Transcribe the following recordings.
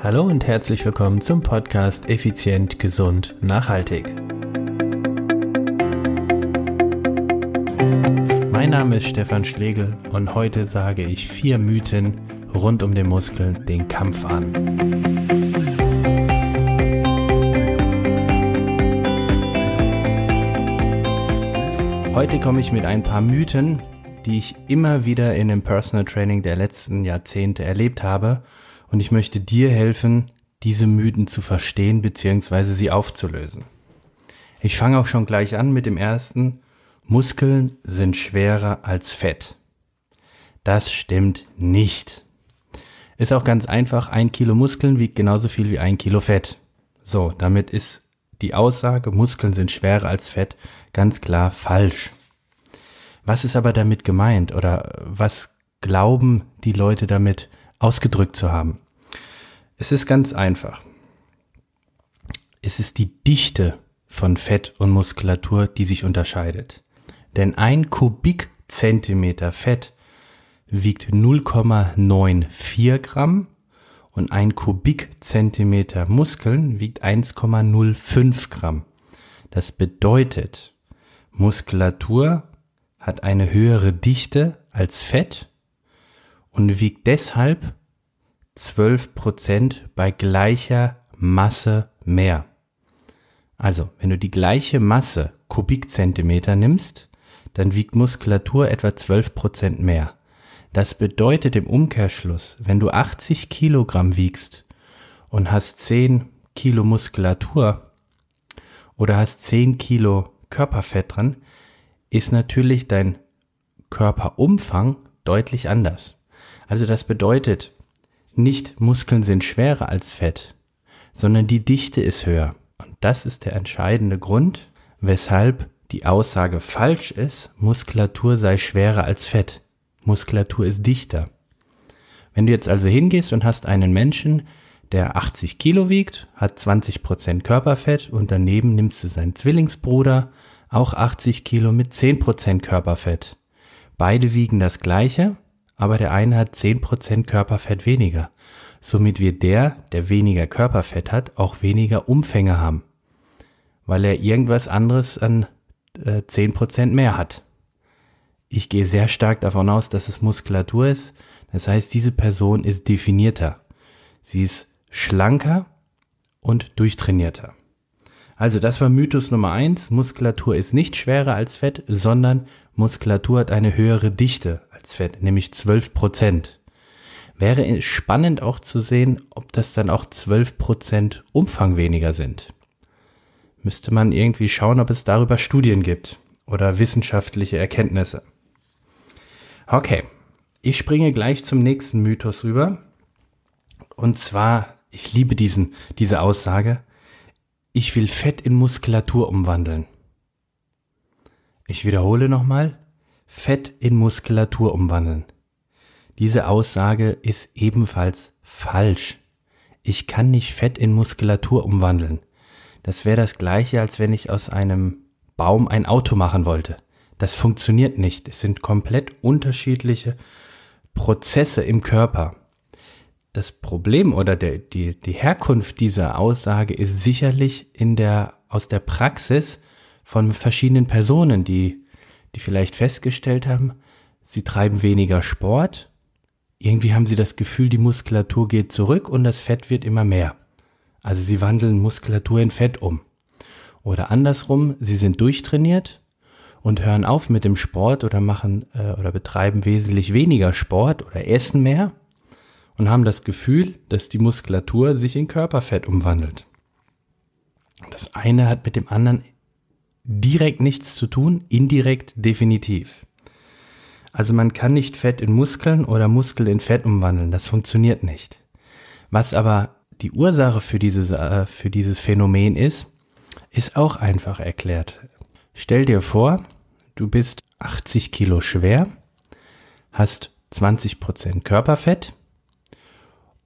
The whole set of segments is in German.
Hallo und herzlich willkommen zum Podcast Effizient, Gesund, Nachhaltig. Mein Name ist Stefan Schlegel und heute sage ich vier Mythen rund um den Muskeln den Kampf an. Heute komme ich mit ein paar Mythen, die ich immer wieder in dem Personal Training der letzten Jahrzehnte erlebt habe und ich möchte dir helfen, diese Mythen zu verstehen bzw. sie aufzulösen. Ich fange auch schon gleich an mit dem ersten. Muskeln sind schwerer als Fett. Das stimmt nicht. Ist auch ganz einfach, ein Kilo Muskeln wiegt genauso viel wie ein Kilo Fett. So, damit ist die Aussage, Muskeln sind schwerer als Fett, ganz klar falsch. Was ist aber damit gemeint oder was glauben die Leute damit ausgedrückt zu haben? Es ist ganz einfach. Es ist die Dichte von Fett und Muskulatur, die sich unterscheidet. Denn ein Kubikzentimeter Fett wiegt 0,94 Gramm und ein Kubikzentimeter Muskeln wiegt 1,05 Gramm. Das bedeutet, Muskulatur hat eine höhere Dichte als Fett und wiegt deshalb 12 Prozent bei gleicher Masse mehr. Also, wenn du die gleiche Masse Kubikzentimeter nimmst, dann wiegt Muskulatur etwa 12 Prozent mehr. Das bedeutet im Umkehrschluss, wenn du 80 Kilogramm wiegst und hast 10 Kilo Muskulatur oder hast 10 Kilo Körperfett dran, ist natürlich dein Körperumfang deutlich anders. Also das bedeutet, nicht Muskeln sind schwerer als Fett, sondern die Dichte ist höher. Und das ist der entscheidende Grund, weshalb die Aussage falsch ist, Muskulatur sei schwerer als Fett. Muskulatur ist dichter. Wenn du jetzt also hingehst und hast einen Menschen, der 80 Kilo wiegt, hat 20 Prozent Körperfett und daneben nimmst du seinen Zwillingsbruder, auch 80 Kilo mit 10 Prozent Körperfett. Beide wiegen das gleiche, aber der eine hat 10% Körperfett weniger. Somit wird der, der weniger Körperfett hat, auch weniger Umfänge haben, weil er irgendwas anderes an äh, 10% mehr hat. Ich gehe sehr stark davon aus, dass es Muskulatur ist. Das heißt, diese Person ist definierter. Sie ist schlanker und durchtrainierter. Also das war Mythos Nummer eins. Muskulatur ist nicht schwerer als Fett, sondern Muskulatur hat eine höhere Dichte als Fett, nämlich 12 Prozent. Wäre spannend auch zu sehen, ob das dann auch 12 Prozent Umfang weniger sind. Müsste man irgendwie schauen, ob es darüber Studien gibt oder wissenschaftliche Erkenntnisse. Okay, ich springe gleich zum nächsten Mythos rüber. Und zwar, ich liebe diesen, diese Aussage, ich will Fett in Muskulatur umwandeln. Ich wiederhole nochmal, Fett in Muskulatur umwandeln. Diese Aussage ist ebenfalls falsch. Ich kann nicht Fett in Muskulatur umwandeln. Das wäre das gleiche, als wenn ich aus einem Baum ein Auto machen wollte. Das funktioniert nicht. Es sind komplett unterschiedliche Prozesse im Körper. Das Problem oder der, die, die Herkunft dieser Aussage ist sicherlich in der, aus der Praxis von verschiedenen Personen, die, die vielleicht festgestellt haben, sie treiben weniger Sport. Irgendwie haben sie das Gefühl, die Muskulatur geht zurück und das Fett wird immer mehr. Also sie wandeln Muskulatur in Fett um. Oder andersrum, sie sind durchtrainiert und hören auf mit dem Sport oder machen äh, oder betreiben wesentlich weniger Sport oder essen mehr und haben das Gefühl, dass die Muskulatur sich in Körperfett umwandelt. Das eine hat mit dem anderen direkt nichts zu tun, indirekt definitiv. Also man kann nicht Fett in Muskeln oder Muskel in Fett umwandeln, das funktioniert nicht. Was aber die Ursache für dieses, äh, für dieses Phänomen ist, ist auch einfach erklärt. Stell dir vor, du bist 80 Kilo schwer, hast 20% Körperfett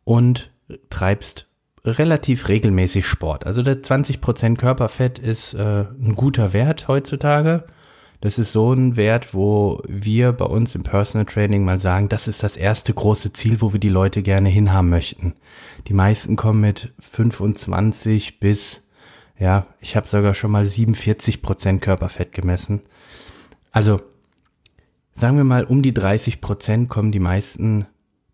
und treibst relativ regelmäßig Sport. Also der 20% Körperfett ist äh, ein guter Wert heutzutage. Das ist so ein Wert, wo wir bei uns im Personal Training mal sagen, das ist das erste große Ziel, wo wir die Leute gerne hinhaben möchten. Die meisten kommen mit 25 bis, ja, ich habe sogar schon mal 47 Prozent Körperfett gemessen. Also sagen wir mal, um die 30 Prozent kommen die meisten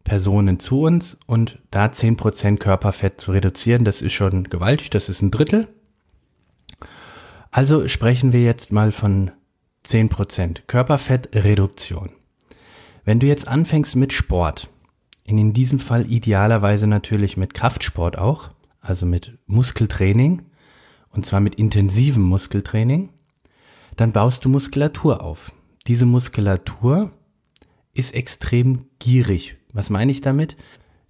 Personen zu uns und da 10 Prozent Körperfett zu reduzieren, das ist schon gewaltig, das ist ein Drittel. Also sprechen wir jetzt mal von 10 Prozent Körperfettreduktion. Wenn du jetzt anfängst mit Sport, in diesem Fall idealerweise natürlich mit Kraftsport auch, also mit Muskeltraining, und zwar mit intensivem Muskeltraining, dann baust du Muskulatur auf. Diese Muskulatur ist extrem gierig. Was meine ich damit?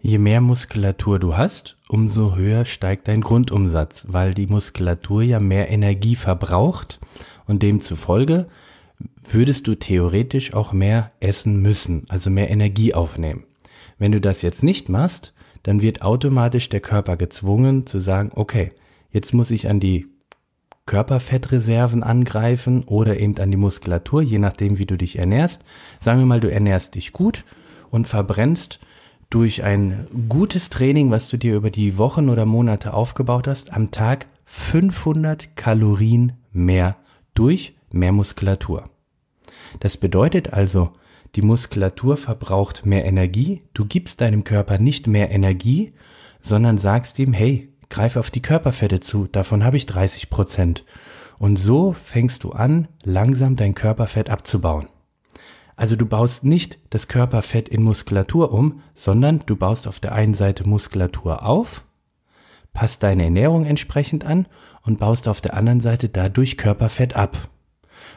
Je mehr Muskulatur du hast, umso höher steigt dein Grundumsatz, weil die Muskulatur ja mehr Energie verbraucht und demzufolge würdest du theoretisch auch mehr essen müssen, also mehr Energie aufnehmen. Wenn du das jetzt nicht machst, dann wird automatisch der Körper gezwungen zu sagen, okay, jetzt muss ich an die Körperfettreserven angreifen oder eben an die Muskulatur, je nachdem, wie du dich ernährst. Sagen wir mal, du ernährst dich gut und verbrennst durch ein gutes Training, was du dir über die Wochen oder Monate aufgebaut hast, am Tag 500 Kalorien mehr durch mehr Muskulatur. Das bedeutet also, die Muskulatur verbraucht mehr Energie, du gibst deinem Körper nicht mehr Energie, sondern sagst ihm, hey, greif auf die Körperfette zu, davon habe ich 30 Prozent. Und so fängst du an, langsam dein Körperfett abzubauen. Also du baust nicht das Körperfett in Muskulatur um, sondern du baust auf der einen Seite Muskulatur auf, passt deine Ernährung entsprechend an und baust auf der anderen Seite dadurch Körperfett ab.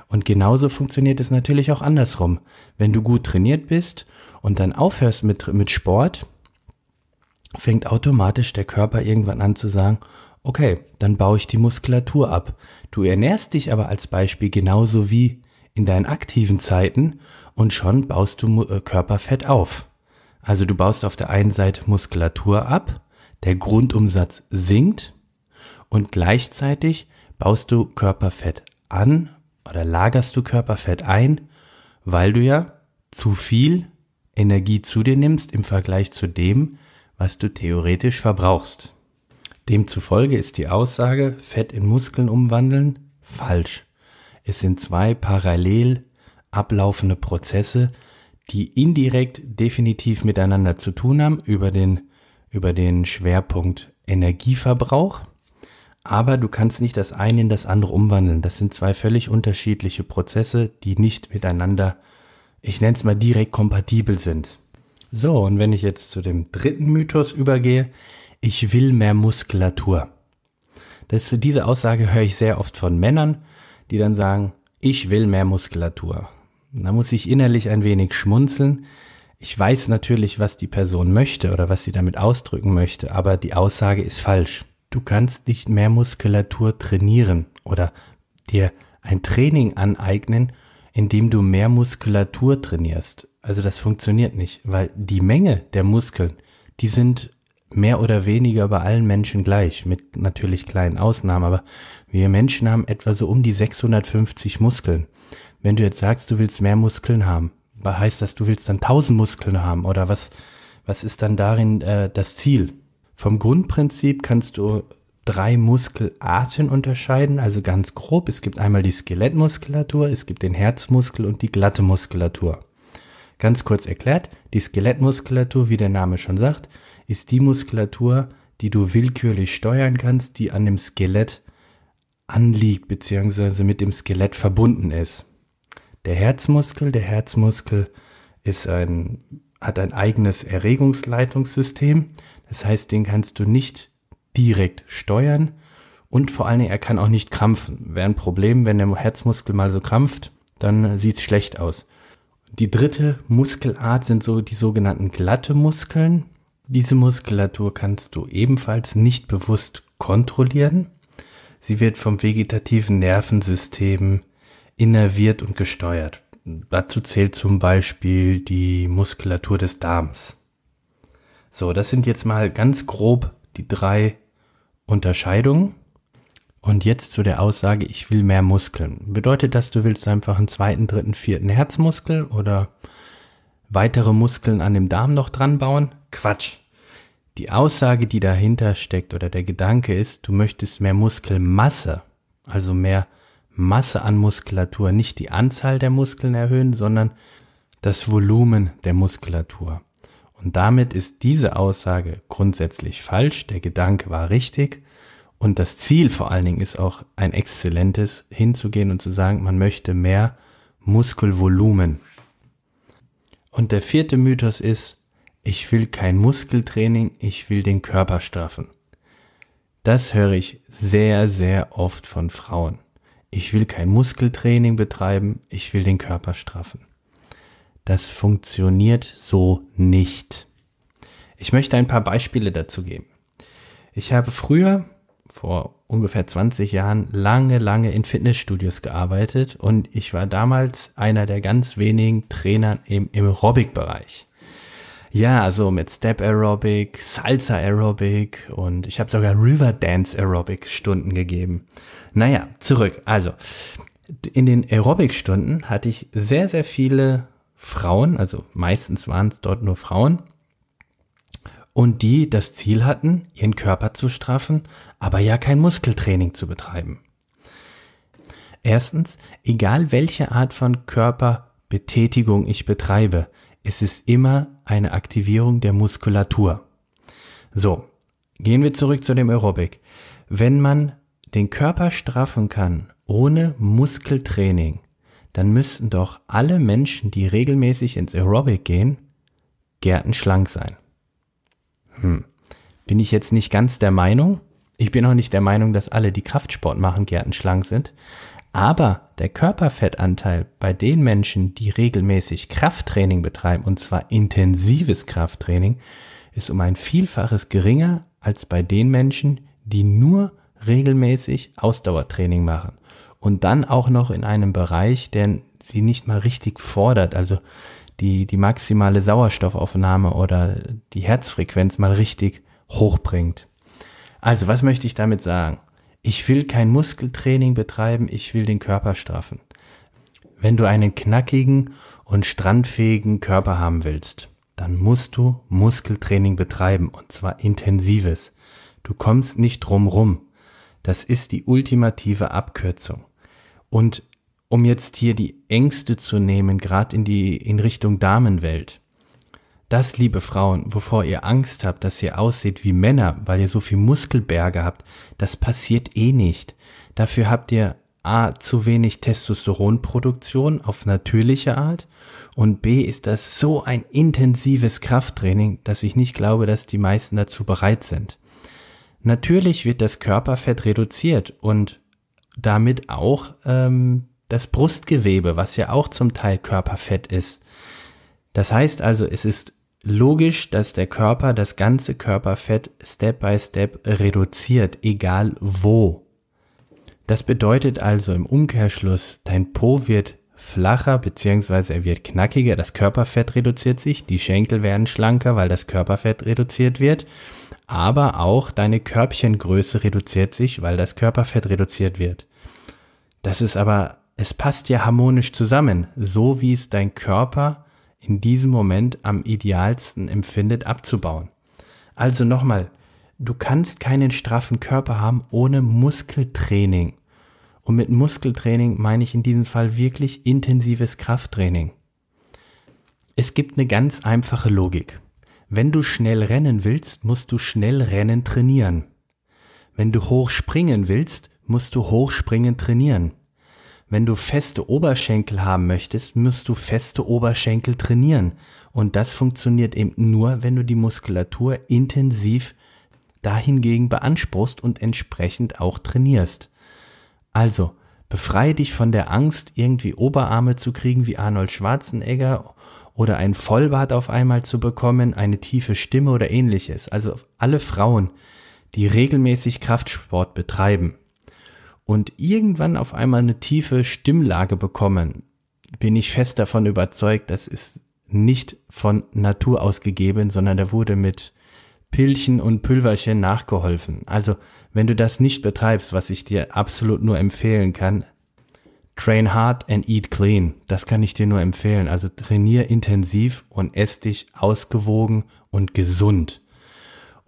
Und genauso funktioniert es natürlich auch andersrum. Wenn du gut trainiert bist und dann aufhörst mit, mit Sport, fängt automatisch der Körper irgendwann an zu sagen, okay, dann baue ich die Muskulatur ab. Du ernährst dich aber als Beispiel genauso wie in deinen aktiven Zeiten und schon baust du äh, Körperfett auf. Also du baust auf der einen Seite Muskulatur ab, der Grundumsatz sinkt und gleichzeitig baust du Körperfett an oder lagerst du Körperfett ein, weil du ja zu viel Energie zu dir nimmst im Vergleich zu dem, was du theoretisch verbrauchst. Demzufolge ist die Aussage, Fett in Muskeln umwandeln, falsch. Es sind zwei parallel ablaufende Prozesse, die indirekt definitiv miteinander zu tun haben über den, über den Schwerpunkt Energieverbrauch. Aber du kannst nicht das eine in das andere umwandeln. Das sind zwei völlig unterschiedliche Prozesse, die nicht miteinander, ich nenne es mal direkt kompatibel sind. So, und wenn ich jetzt zu dem dritten Mythos übergehe, ich will mehr Muskulatur. Das, diese Aussage höre ich sehr oft von Männern, die dann sagen, ich will mehr Muskulatur. Da muss ich innerlich ein wenig schmunzeln. Ich weiß natürlich, was die Person möchte oder was sie damit ausdrücken möchte, aber die Aussage ist falsch. Du kannst nicht mehr Muskulatur trainieren oder dir ein Training aneignen, indem du mehr Muskulatur trainierst. Also das funktioniert nicht, weil die Menge der Muskeln, die sind mehr oder weniger bei allen Menschen gleich, mit natürlich kleinen Ausnahmen, aber wir Menschen haben etwa so um die 650 Muskeln. Wenn du jetzt sagst, du willst mehr Muskeln haben, heißt das, du willst dann 1000 Muskeln haben oder was, was ist dann darin äh, das Ziel? Vom Grundprinzip kannst du drei Muskelarten unterscheiden, also ganz grob. Es gibt einmal die Skelettmuskulatur, es gibt den Herzmuskel und die glatte Muskulatur. Ganz kurz erklärt, die Skelettmuskulatur, wie der Name schon sagt, ist die Muskulatur, die du willkürlich steuern kannst, die an dem Skelett anliegt bzw. mit dem Skelett verbunden ist. Der Herzmuskel, der Herzmuskel ist ein, hat ein eigenes Erregungsleitungssystem. Das heißt, den kannst du nicht direkt steuern und vor allen Dingen, er kann auch nicht krampfen. Wäre ein Problem, wenn der Herzmuskel mal so krampft, dann sieht's schlecht aus. Die dritte Muskelart sind so die sogenannten glatte Muskeln. Diese Muskulatur kannst du ebenfalls nicht bewusst kontrollieren. Sie wird vom vegetativen Nervensystem innerviert und gesteuert. Dazu zählt zum Beispiel die Muskulatur des Darms. So, das sind jetzt mal ganz grob die drei Unterscheidungen. Und jetzt zu der Aussage, ich will mehr Muskeln. Bedeutet das, du willst einfach einen zweiten, dritten, vierten Herzmuskel oder weitere Muskeln an dem Darm noch dran bauen? Quatsch. Die Aussage, die dahinter steckt oder der Gedanke ist, du möchtest mehr Muskelmasse, also mehr Masse an Muskulatur, nicht die Anzahl der Muskeln erhöhen, sondern das Volumen der Muskulatur. Und damit ist diese Aussage grundsätzlich falsch, der Gedanke war richtig und das Ziel vor allen Dingen ist auch ein exzellentes, hinzugehen und zu sagen, man möchte mehr Muskelvolumen. Und der vierte Mythos ist, ich will kein Muskeltraining, ich will den Körper straffen. Das höre ich sehr, sehr oft von Frauen. Ich will kein Muskeltraining betreiben, ich will den Körper straffen. Das funktioniert so nicht. Ich möchte ein paar Beispiele dazu geben. Ich habe früher, vor ungefähr 20 Jahren, lange, lange in Fitnessstudios gearbeitet und ich war damals einer der ganz wenigen Trainer im, Aerobic-Bereich. Ja, also mit Step Aerobic, Salsa Aerobic und ich habe sogar River Dance Aerobic Stunden gegeben. Naja, zurück. Also, in den Aerobic-Stunden hatte ich sehr, sehr viele Frauen, also meistens waren es dort nur Frauen, und die das Ziel hatten, ihren Körper zu straffen, aber ja kein Muskeltraining zu betreiben. Erstens, egal welche Art von Körperbetätigung ich betreibe, es ist immer eine Aktivierung der Muskulatur. So, gehen wir zurück zu dem Aerobic. Wenn man den Körper straffen kann ohne Muskeltraining, dann müssten doch alle Menschen, die regelmäßig ins Aerobic gehen, gärtenschlank sein. Hm. Bin ich jetzt nicht ganz der Meinung. Ich bin auch nicht der Meinung, dass alle, die Kraftsport machen, gärtenschlank sind. Aber der Körperfettanteil bei den Menschen, die regelmäßig Krafttraining betreiben, und zwar intensives Krafttraining, ist um ein Vielfaches geringer als bei den Menschen, die nur regelmäßig Ausdauertraining machen. Und dann auch noch in einem Bereich, der sie nicht mal richtig fordert, also die, die maximale Sauerstoffaufnahme oder die Herzfrequenz mal richtig hochbringt. Also, was möchte ich damit sagen? Ich will kein Muskeltraining betreiben, ich will den Körper straffen. Wenn du einen knackigen und strandfähigen Körper haben willst, dann musst du Muskeltraining betreiben und zwar intensives. Du kommst nicht drum rum. Das ist die ultimative Abkürzung. Und um jetzt hier die Ängste zu nehmen, gerade in die in Richtung Damenwelt. Das, liebe Frauen, wovor ihr Angst habt, dass ihr aussieht wie Männer, weil ihr so viel Muskelberge habt, das passiert eh nicht. Dafür habt ihr A, zu wenig Testosteronproduktion auf natürliche Art und B, ist das so ein intensives Krafttraining, dass ich nicht glaube, dass die meisten dazu bereit sind. Natürlich wird das Körperfett reduziert und damit auch ähm, das Brustgewebe, was ja auch zum Teil Körperfett ist. Das heißt also, es ist logisch, dass der Körper das ganze Körperfett Step by Step reduziert, egal wo. Das bedeutet also im Umkehrschluss, dein Po wird flacher bzw. er wird knackiger, das Körperfett reduziert sich, die Schenkel werden schlanker, weil das Körperfett reduziert wird, aber auch deine Körbchengröße reduziert sich, weil das Körperfett reduziert wird. Das ist aber es passt ja harmonisch zusammen, so wie es dein Körper in diesem Moment am idealsten empfindet abzubauen. Also nochmal, du kannst keinen straffen Körper haben ohne Muskeltraining. Und mit Muskeltraining meine ich in diesem Fall wirklich intensives Krafttraining. Es gibt eine ganz einfache Logik. Wenn du schnell rennen willst, musst du schnell rennen trainieren. Wenn du hoch springen willst, musst du hoch springen trainieren. Wenn du feste Oberschenkel haben möchtest, musst du feste Oberschenkel trainieren. Und das funktioniert eben nur, wenn du die Muskulatur intensiv dahingegen beanspruchst und entsprechend auch trainierst. Also, befreie dich von der Angst, irgendwie Oberarme zu kriegen wie Arnold Schwarzenegger oder ein Vollbart auf einmal zu bekommen, eine tiefe Stimme oder ähnliches. Also alle Frauen, die regelmäßig Kraftsport betreiben, und irgendwann auf einmal eine tiefe Stimmlage bekommen, bin ich fest davon überzeugt, das ist nicht von Natur aus gegeben, sondern der wurde mit Pillchen und Pülverchen nachgeholfen. Also, wenn du das nicht betreibst, was ich dir absolut nur empfehlen kann, train hard and eat clean. Das kann ich dir nur empfehlen. Also trainier intensiv und ess dich ausgewogen und gesund.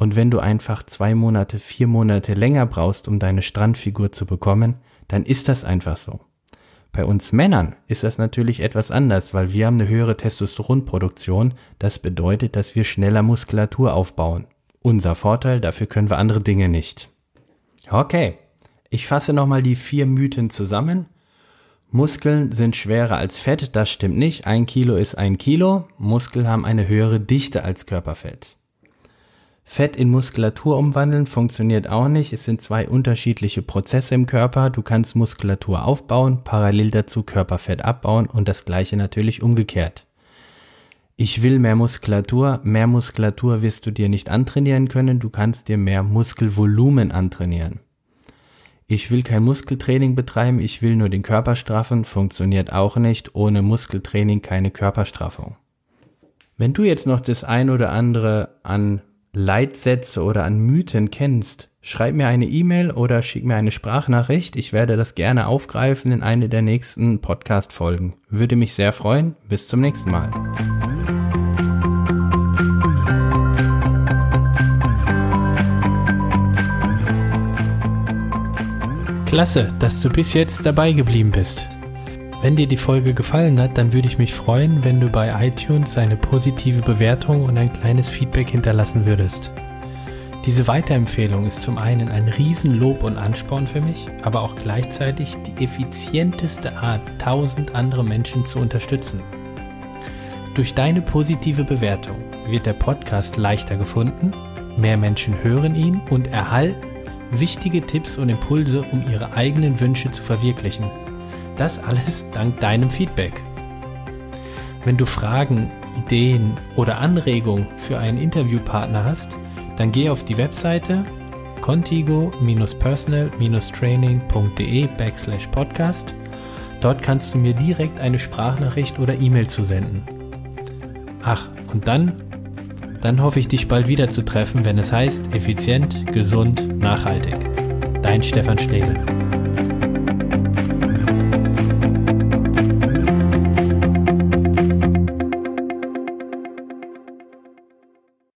Und wenn du einfach zwei Monate, vier Monate länger brauchst, um deine Strandfigur zu bekommen, dann ist das einfach so. Bei uns Männern ist das natürlich etwas anders, weil wir haben eine höhere Testosteronproduktion. Das bedeutet, dass wir schneller Muskulatur aufbauen. Unser Vorteil, dafür können wir andere Dinge nicht. Okay, ich fasse nochmal die vier Mythen zusammen. Muskeln sind schwerer als Fett, das stimmt nicht. Ein Kilo ist ein Kilo. Muskeln haben eine höhere Dichte als Körperfett. Fett in Muskulatur umwandeln funktioniert auch nicht. Es sind zwei unterschiedliche Prozesse im Körper. Du kannst Muskulatur aufbauen, parallel dazu Körperfett abbauen und das gleiche natürlich umgekehrt. Ich will mehr Muskulatur. Mehr Muskulatur wirst du dir nicht antrainieren können. Du kannst dir mehr Muskelvolumen antrainieren. Ich will kein Muskeltraining betreiben. Ich will nur den Körper straffen. Funktioniert auch nicht. Ohne Muskeltraining keine Körperstraffung. Wenn du jetzt noch das ein oder andere an Leitsätze oder an Mythen kennst, schreib mir eine E-Mail oder schick mir eine Sprachnachricht. Ich werde das gerne aufgreifen in eine der nächsten Podcast-Folgen. Würde mich sehr freuen. Bis zum nächsten Mal. Klasse, dass du bis jetzt dabei geblieben bist. Wenn dir die Folge gefallen hat, dann würde ich mich freuen, wenn du bei iTunes eine positive Bewertung und ein kleines Feedback hinterlassen würdest. Diese Weiterempfehlung ist zum einen ein Riesenlob und Ansporn für mich, aber auch gleichzeitig die effizienteste Art, tausend andere Menschen zu unterstützen. Durch deine positive Bewertung wird der Podcast leichter gefunden, mehr Menschen hören ihn und erhalten wichtige Tipps und Impulse, um ihre eigenen Wünsche zu verwirklichen. Das alles dank deinem Feedback. Wenn du Fragen, Ideen oder Anregungen für einen Interviewpartner hast, dann geh auf die Webseite contigo-personal-training.de backslash podcast. Dort kannst du mir direkt eine Sprachnachricht oder E-Mail zusenden. Ach, und dann, dann hoffe ich dich bald wieder zu treffen, wenn es heißt effizient, gesund, nachhaltig. Dein Stefan Schlegel.